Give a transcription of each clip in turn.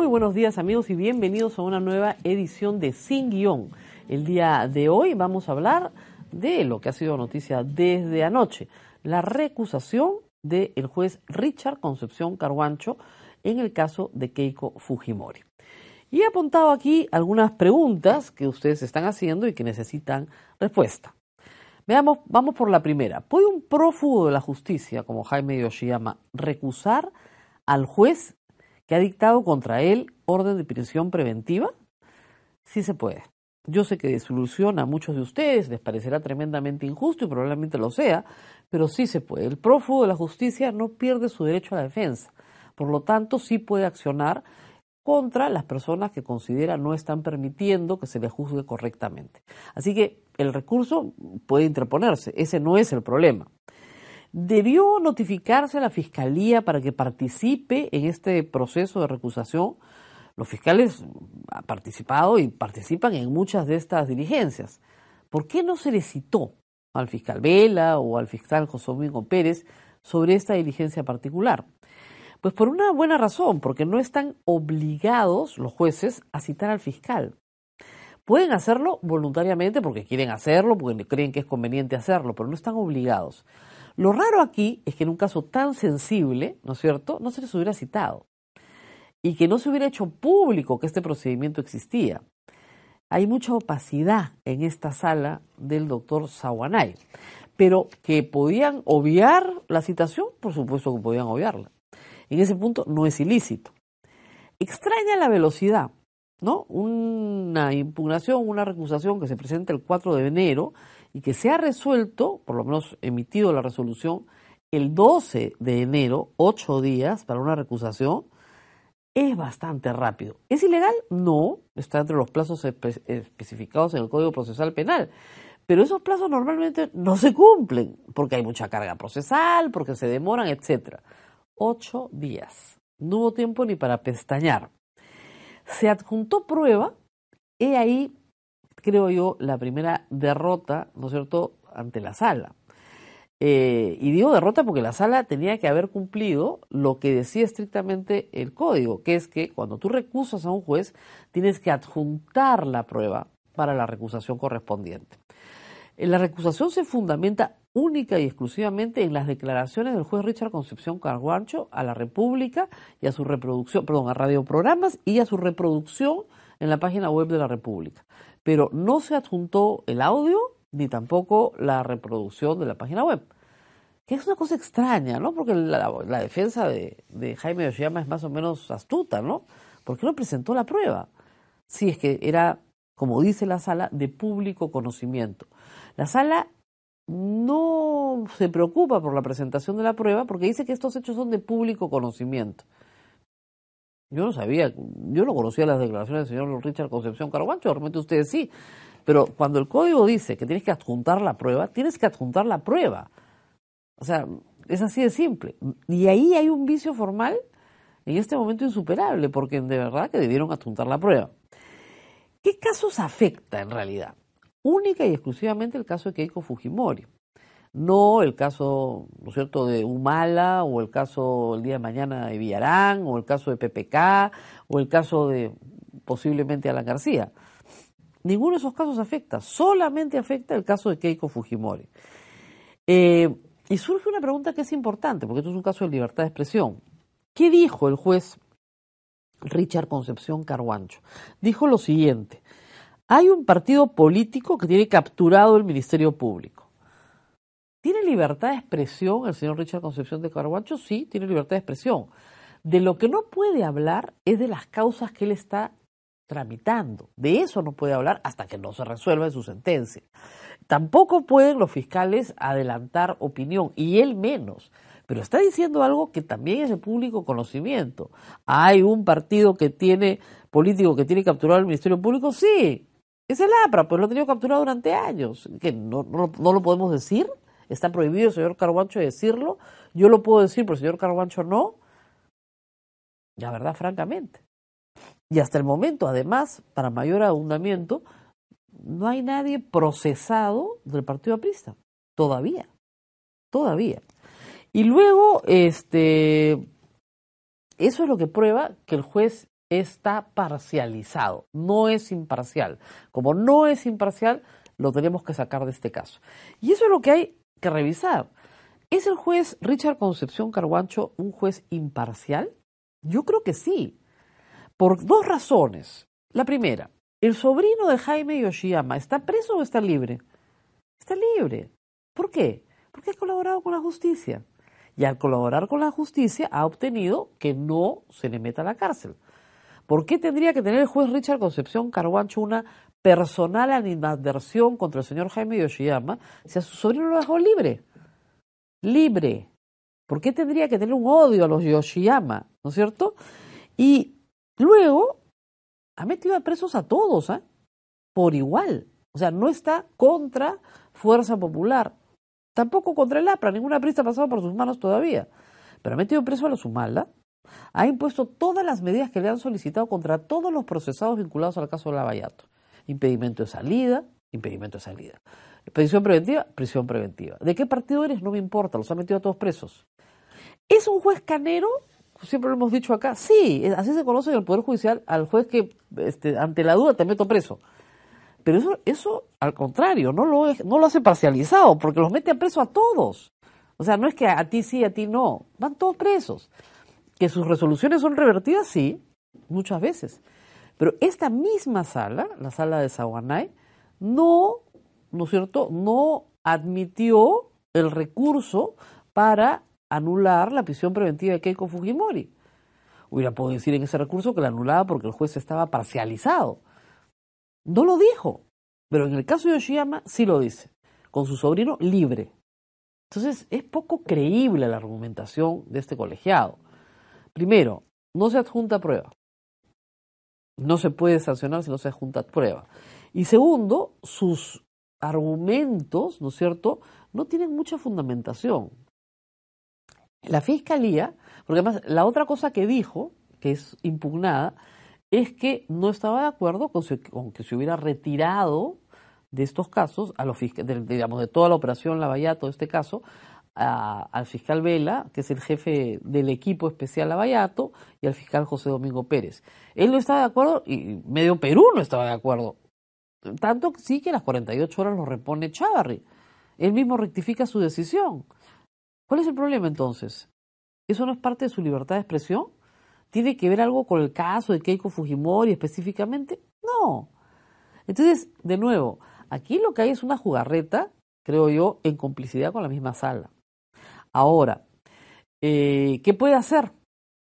Muy buenos días amigos y bienvenidos a una nueva edición de Sin Guión. El día de hoy vamos a hablar de lo que ha sido noticia desde anoche, la recusación del juez Richard Concepción Carguancho en el caso de Keiko Fujimori. Y he apuntado aquí algunas preguntas que ustedes están haciendo y que necesitan respuesta. Veamos, vamos por la primera. ¿Puede un prófugo de la justicia, como Jaime Yoshiyama, recusar al juez que ha dictado contra él orden de prisión preventiva? Sí se puede. Yo sé que desilusiona a muchos de ustedes, les parecerá tremendamente injusto y probablemente lo sea, pero sí se puede. El prófugo de la justicia no pierde su derecho a la defensa. Por lo tanto, sí puede accionar contra las personas que considera no están permitiendo que se le juzgue correctamente. Así que el recurso puede interponerse, ese no es el problema. ¿Debió notificarse a la Fiscalía para que participe en este proceso de recusación? Los fiscales han participado y participan en muchas de estas diligencias. ¿Por qué no se le citó al fiscal Vela o al fiscal José Domingo Pérez sobre esta diligencia particular? Pues por una buena razón, porque no están obligados los jueces a citar al fiscal. Pueden hacerlo voluntariamente porque quieren hacerlo, porque creen que es conveniente hacerlo, pero no están obligados. Lo raro aquí es que en un caso tan sensible, ¿no es cierto?, no se les hubiera citado y que no se hubiera hecho público que este procedimiento existía. Hay mucha opacidad en esta sala del doctor Sawanay, pero que podían obviar la citación, por supuesto que podían obviarla. En ese punto no es ilícito. Extraña la velocidad, ¿no? Una impugnación, una recusación que se presenta el 4 de enero y que se ha resuelto, por lo menos emitido la resolución, el 12 de enero, ocho días para una recusación, es bastante rápido. ¿Es ilegal? No, está entre los plazos especificados en el Código Procesal Penal. Pero esos plazos normalmente no se cumplen porque hay mucha carga procesal, porque se demoran, etc. Ocho días. No hubo tiempo ni para pestañear. Se adjuntó prueba, he ahí creo yo, la primera derrota, ¿no es cierto?, ante la sala. Eh, y digo derrota porque la sala tenía que haber cumplido lo que decía estrictamente el código, que es que cuando tú recusas a un juez, tienes que adjuntar la prueba para la recusación correspondiente. Eh, la recusación se fundamenta única y exclusivamente en las declaraciones del juez Richard Concepción Carguancho a la República y a su reproducción, perdón, a radioprogramas y a su reproducción en la página web de la República pero no se adjuntó el audio ni tampoco la reproducción de la página web. Que es una cosa extraña, ¿no? Porque la, defensa de, Jaime Yoshiyama es más o menos astuta, ¿no? ¿Por qué no presentó la prueba? Si es que era, como dice la sala, de público conocimiento. La sala no se preocupa por la presentación de la prueba porque dice que estos hechos son de público conocimiento. Yo no sabía, yo no conocía las declaraciones del señor Richard Concepción Caraguancho, realmente ustedes sí. Pero cuando el código dice que tienes que adjuntar la prueba, tienes que adjuntar la prueba. O sea, es así de simple. Y ahí hay un vicio formal en este momento insuperable, porque de verdad que debieron adjuntar la prueba. ¿Qué casos afecta en realidad? Única y exclusivamente el caso de Keiko Fujimori no el caso, ¿no es cierto?, de Humala, o el caso el día de mañana de Villarán, o el caso de PPK, o el caso de posiblemente Alan García. Ninguno de esos casos afecta, solamente afecta el caso de Keiko Fujimori. Eh, y surge una pregunta que es importante, porque esto es un caso de libertad de expresión. ¿Qué dijo el juez Richard Concepción Carguancho? Dijo lo siguiente, hay un partido político que tiene capturado el Ministerio Público. ¿Tiene libertad de expresión el señor Richard Concepción de Carguancho? Sí, tiene libertad de expresión. De lo que no puede hablar es de las causas que él está tramitando. De eso no puede hablar hasta que no se resuelva en su sentencia. Tampoco pueden los fiscales adelantar opinión, y él menos. Pero está diciendo algo que también es de público conocimiento. ¿Hay un partido que tiene, político que tiene capturado al Ministerio Público? Sí, es el APRA, pues lo ha tenido capturado durante años. ¿Que no, no lo podemos decir? Está prohibido el señor Carguancho decirlo, yo lo puedo decir, pero el señor Carguancho no. La verdad, francamente. Y hasta el momento, además, para mayor abundamiento, no hay nadie procesado del Partido Aprista. Todavía. Todavía. Y luego, este, eso es lo que prueba que el juez está parcializado, no es imparcial. Como no es imparcial, lo tenemos que sacar de este caso. Y eso es lo que hay que revisar. ¿Es el juez Richard Concepción Carguancho un juez imparcial? Yo creo que sí, por dos razones. La primera, el sobrino de Jaime Yoshiyama, ¿está preso o está libre? Está libre. ¿Por qué? Porque ha colaborado con la justicia. Y al colaborar con la justicia ha obtenido que no se le meta a la cárcel. ¿Por qué tendría que tener el juez Richard Concepción Carguancho una personal animadversión contra el señor Jaime Yoshiyama si a su sobrino lo dejó libre? Libre. ¿Por qué tendría que tener un odio a los Yoshiyama? ¿No es cierto? Y luego ha metido a presos a todos, ¿eh? Por igual. O sea, no está contra Fuerza Popular, tampoco contra el APRA, ninguna prisa ha pasado por sus manos todavía. Pero ha metido preso a los Humala, ha impuesto todas las medidas que le han solicitado contra todos los procesados vinculados al caso Lavallato. Impedimento de salida, impedimento de salida. Prisión preventiva, prisión preventiva. ¿De qué partido eres? No me importa, los ha metido a todos presos. ¿Es un juez canero? Siempre lo hemos dicho acá. Sí, así se conoce en el Poder Judicial al juez que este, ante la duda te meto preso. Pero eso, eso al contrario, no lo, no lo hace parcializado, porque los mete a preso a todos. O sea, no es que a ti sí, a ti no. Van todos presos. Que sus resoluciones son revertidas, sí, muchas veces. Pero esta misma sala, la sala de Saguanay, no, ¿no es cierto?, no admitió el recurso para anular la prisión preventiva de Keiko Fujimori. Hubiera podido decir en ese recurso que la anulaba porque el juez estaba parcializado. No lo dijo, pero en el caso de Yoshiyama sí lo dice, con su sobrino libre. Entonces es poco creíble la argumentación de este colegiado. Primero, no se adjunta prueba. No se puede sancionar si no se adjunta prueba. Y segundo, sus argumentos, ¿no es cierto?, no tienen mucha fundamentación. La fiscalía, porque además la otra cosa que dijo, que es impugnada, es que no estaba de acuerdo con, que se hubiera retirado de estos casos, a los de, digamos, de toda la operación Lavallato, este caso, al fiscal Vela, que es el jefe del equipo especial Lavallato, y al fiscal José Domingo Pérez. Él no estaba de acuerdo y medio Perú no estaba de acuerdo. Tanto sí que a las 48 horas lo repone Chávarri. Él mismo rectifica su decisión. ¿Cuál es el problema entonces? ¿Eso no es parte de su libertad de expresión? ¿Tiene que ver algo con el caso de Keiko Fujimori específicamente? No. Entonces, de nuevo, aquí lo que hay es una jugarreta, creo yo, en complicidad con la misma sala. Ahora, eh, ¿qué puede hacer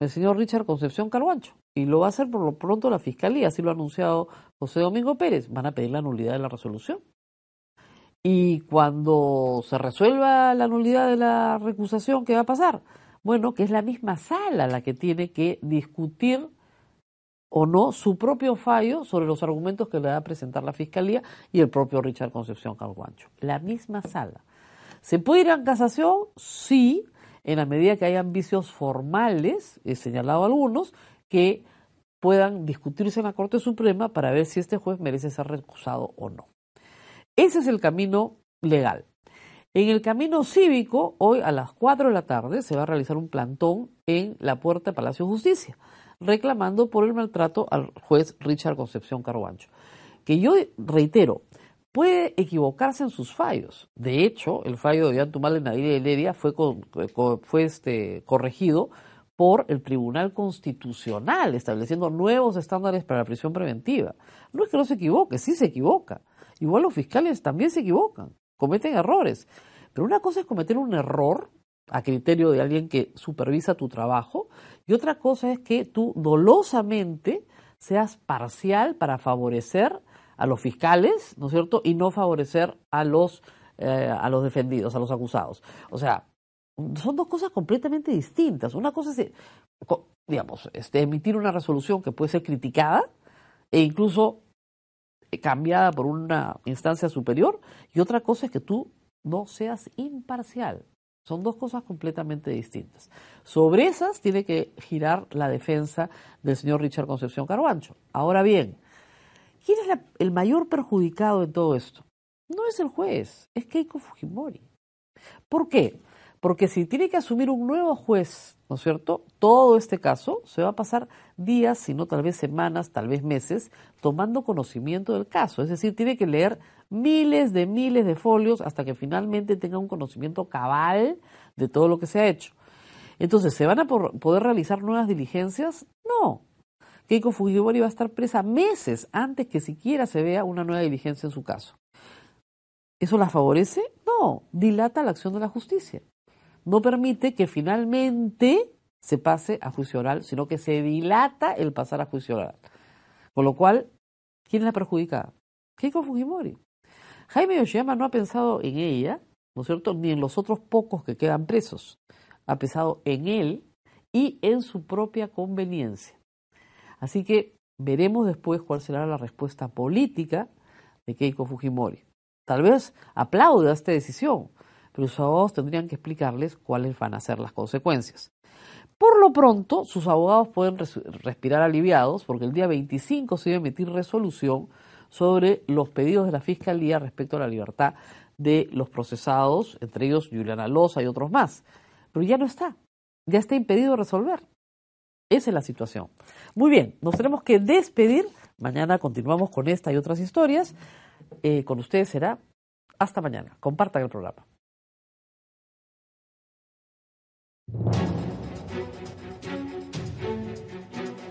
el señor Richard Concepción Carguancho? Y lo va a hacer por lo pronto la Fiscalía, así lo ha anunciado José Domingo Pérez. Van a pedir la nulidad de la resolución. Y cuando se resuelva la nulidad de la recusación, ¿qué va a pasar? Bueno, que es la misma sala la que tiene que discutir o no su propio fallo sobre los argumentos que le va a presentar la Fiscalía y el propio Richard Concepción Calguancho. La misma sala. ¿Se puede ir a casación? Sí, en la medida que hayan vicios formales, he señalado algunos, que puedan discutirse en la Corte Suprema para ver si este juez merece ser recusado o no. Ese es el camino legal. En el camino cívico, hoy a las 4 de la tarde se va a realizar un plantón en la puerta de Palacio de Justicia, reclamando por el maltrato al juez Richard Concepción Carguancho. Que yo reitero, puede equivocarse en sus fallos. De hecho, el fallo de Yantumal en Nadia Heredia fue, fue este, corregido por el Tribunal Constitucional, estableciendo nuevos estándares para la prisión preventiva. No es que no se equivoque, sí se equivoca. Igual los fiscales también se equivocan cometen errores. Pero una cosa es cometer un error a criterio de alguien que supervisa tu trabajo y otra cosa es que tú dolosamente seas parcial para favorecer a los fiscales, ¿no es cierto? Y no favorecer a los, eh, a los defendidos, a los acusados. O sea, son dos cosas completamente distintas. Una cosa es, digamos, este, emitir una resolución que puede ser criticada e incluso cambiada por una instancia superior y otra cosa es que tú no seas imparcial. Son dos cosas completamente distintas. Sobre esas tiene que girar la defensa del señor Richard Concepción Carbancho. Ahora bien, ¿quién es el mayor perjudicado en todo esto? No es el juez, es Keiko Fujimori. ¿Por qué? Porque si tiene que asumir un nuevo juez, ¿no es cierto? Todo este caso se va a pasar días, si no tal vez semanas, tal vez meses, tomando conocimiento del caso. Es decir, tiene que leer miles de miles de folios hasta que finalmente tenga un conocimiento cabal de todo lo que se ha hecho. Entonces, ¿se van a poder realizar nuevas diligencias? No. Keiko Fujimori va a estar presa meses antes que siquiera se vea una nueva diligencia en su caso. ¿Eso la favorece? No, dilata la acción de la justicia. No permite que finalmente se pase a juicio oral, sino que se dilata el pasar a juicio oral. Con lo cual, ¿quién la perjudica? Keiko Fujimori. Jaime Yoshiyama no ha pensado en ella, ¿no es cierto?, ni en los otros pocos que quedan presos. Ha pensado en él y en su propia conveniencia. Así que veremos después cuál será la respuesta política de Keiko Fujimori. Tal vez aplauda esta decisión, pero sus abogados tendrían que explicarles cuáles van a ser las consecuencias. Por lo pronto, sus abogados pueden respirar aliviados porque el día 25 se a emitir resolución sobre los pedidos de la Fiscalía respecto a la libertad de los procesados, entre ellos Juliana Loza y otros más. Pero ya no está, ya está impedido resolver. Esa es la situación. Muy bien, nos tenemos que despedir. Mañana continuamos con esta y otras historias. Eh, con ustedes será hasta mañana. Compartan el programa.